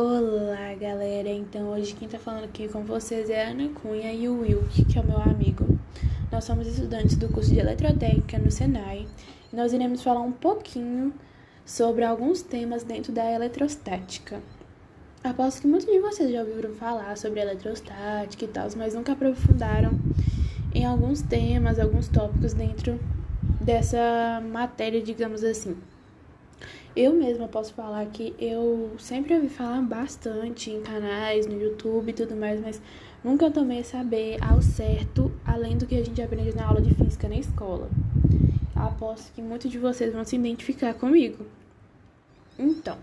Olá, galera. Então, hoje quem tá falando aqui com vocês é a Ana Cunha e o Wilk, que é o meu amigo. Nós somos estudantes do curso de Eletrotécnica no Senai e nós iremos falar um pouquinho sobre alguns temas dentro da eletrostática. Aposto que muitos de vocês já ouviram falar sobre eletrostática e tal, mas nunca aprofundaram em alguns temas, alguns tópicos dentro dessa matéria, digamos assim. Eu mesma posso falar que eu sempre ouvi falar bastante em canais, no YouTube e tudo mais, mas nunca tomei saber ao certo, além do que a gente aprende na aula de física na escola. Aposto que muitos de vocês vão se identificar comigo. Então,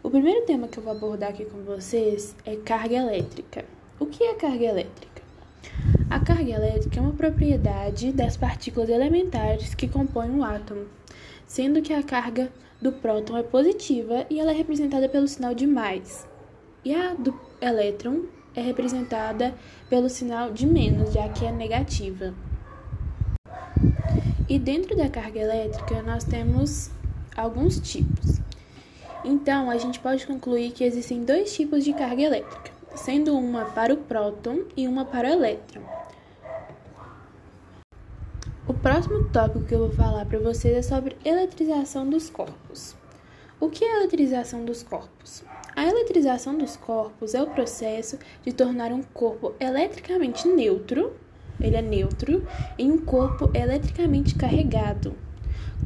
o primeiro tema que eu vou abordar aqui com vocês é carga elétrica. O que é carga elétrica? A carga elétrica é uma propriedade das partículas elementares que compõem um átomo, sendo que a carga do próton é positiva e ela é representada pelo sinal de mais. E a do elétron é representada pelo sinal de menos, já que é negativa. E dentro da carga elétrica nós temos alguns tipos. Então, a gente pode concluir que existem dois tipos de carga elétrica, sendo uma para o próton e uma para o elétron. O próximo tópico que eu vou falar para vocês é sobre eletrização dos corpos. O que é eletrização dos corpos? A eletrização dos corpos é o processo de tornar um corpo eletricamente neutro, ele é neutro, em um corpo eletricamente carregado.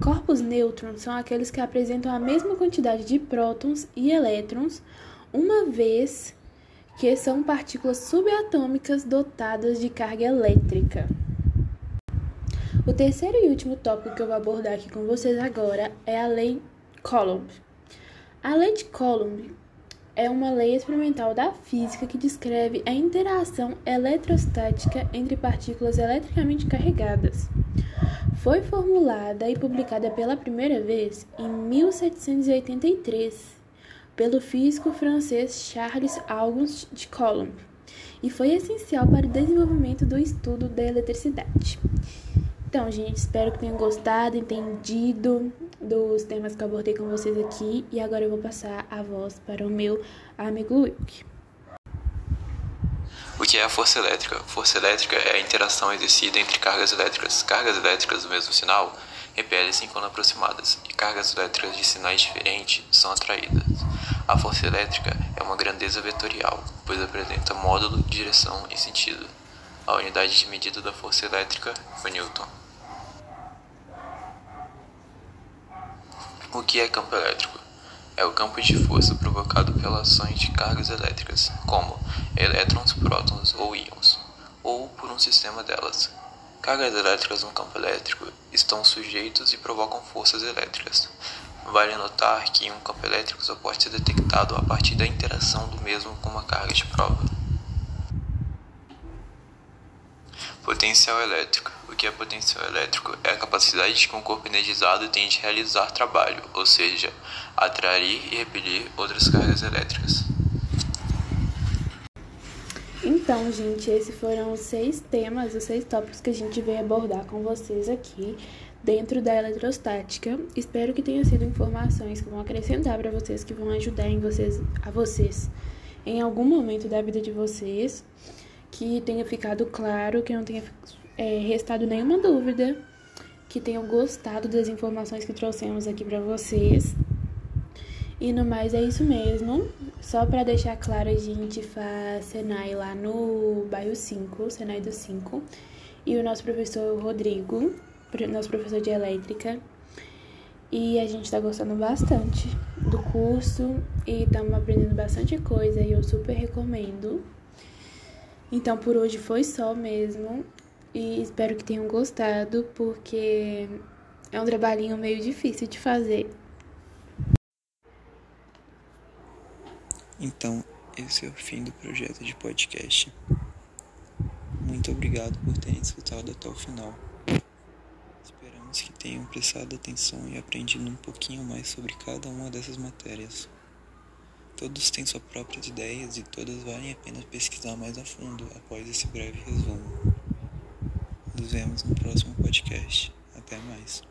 Corpos nêutrons são aqueles que apresentam a mesma quantidade de prótons e elétrons, uma vez que são partículas subatômicas dotadas de carga elétrica. O terceiro e último tópico que eu vou abordar aqui com vocês agora é a Lei Coulomb. A Lei de Coulomb é uma lei experimental da física que descreve a interação eletrostática entre partículas eletricamente carregadas. Foi formulada e publicada pela primeira vez em 1783 pelo físico francês Charles Auguste de Coulomb e foi essencial para o desenvolvimento do estudo da eletricidade. Então, gente, espero que tenham gostado, entendido dos temas que eu abordei com vocês aqui. E agora eu vou passar a voz para o meu amigo Wilk. O que é a força elétrica? Força elétrica é a interação exercida entre cargas elétricas. Cargas elétricas do mesmo sinal repelem-se quando aproximadas, e cargas elétricas de sinais diferentes são atraídas. A força elétrica é uma grandeza vetorial, pois apresenta módulo, direção e sentido. A unidade de medida da força elétrica foi Newton. O que é campo elétrico? É o campo de força provocado pelas ações de cargas elétricas, como elétrons, prótons ou íons, ou por um sistema delas. Cargas elétricas no campo elétrico estão sujeitos e provocam forças elétricas. Vale notar que um campo elétrico só pode ser detectado a partir da interação do mesmo com uma carga de prova. Potencial elétrico. O que é potencial elétrico? É a capacidade que um corpo energizado tem de realizar trabalho, ou seja, atrair e repelir outras cargas elétricas. Então, gente, esses foram os seis temas, os seis tópicos que a gente veio abordar com vocês aqui dentro da eletrostática. Espero que tenham sido informações que vão acrescentar para vocês, que vão ajudar em vocês, a vocês em algum momento da vida de vocês que tenha ficado claro, que não tenha é, restado nenhuma dúvida, que tenham gostado das informações que trouxemos aqui para vocês. E no mais é isso mesmo. Só para deixar claro, a gente faz Senai lá no bairro 5, Senai do 5. E o nosso professor Rodrigo, nosso professor de elétrica. E a gente tá gostando bastante do curso e estamos aprendendo bastante coisa e eu super recomendo. Então por hoje foi só mesmo. E espero que tenham gostado, porque é um trabalhinho meio difícil de fazer. Então, esse é o fim do projeto de podcast. Muito obrigado por terem escutado até o final. Esperamos que tenham prestado atenção e aprendido um pouquinho mais sobre cada uma dessas matérias. Todos têm suas próprias ideias e todas valem a pena pesquisar mais a fundo após esse breve resumo. Nos vemos no próximo podcast. Até mais.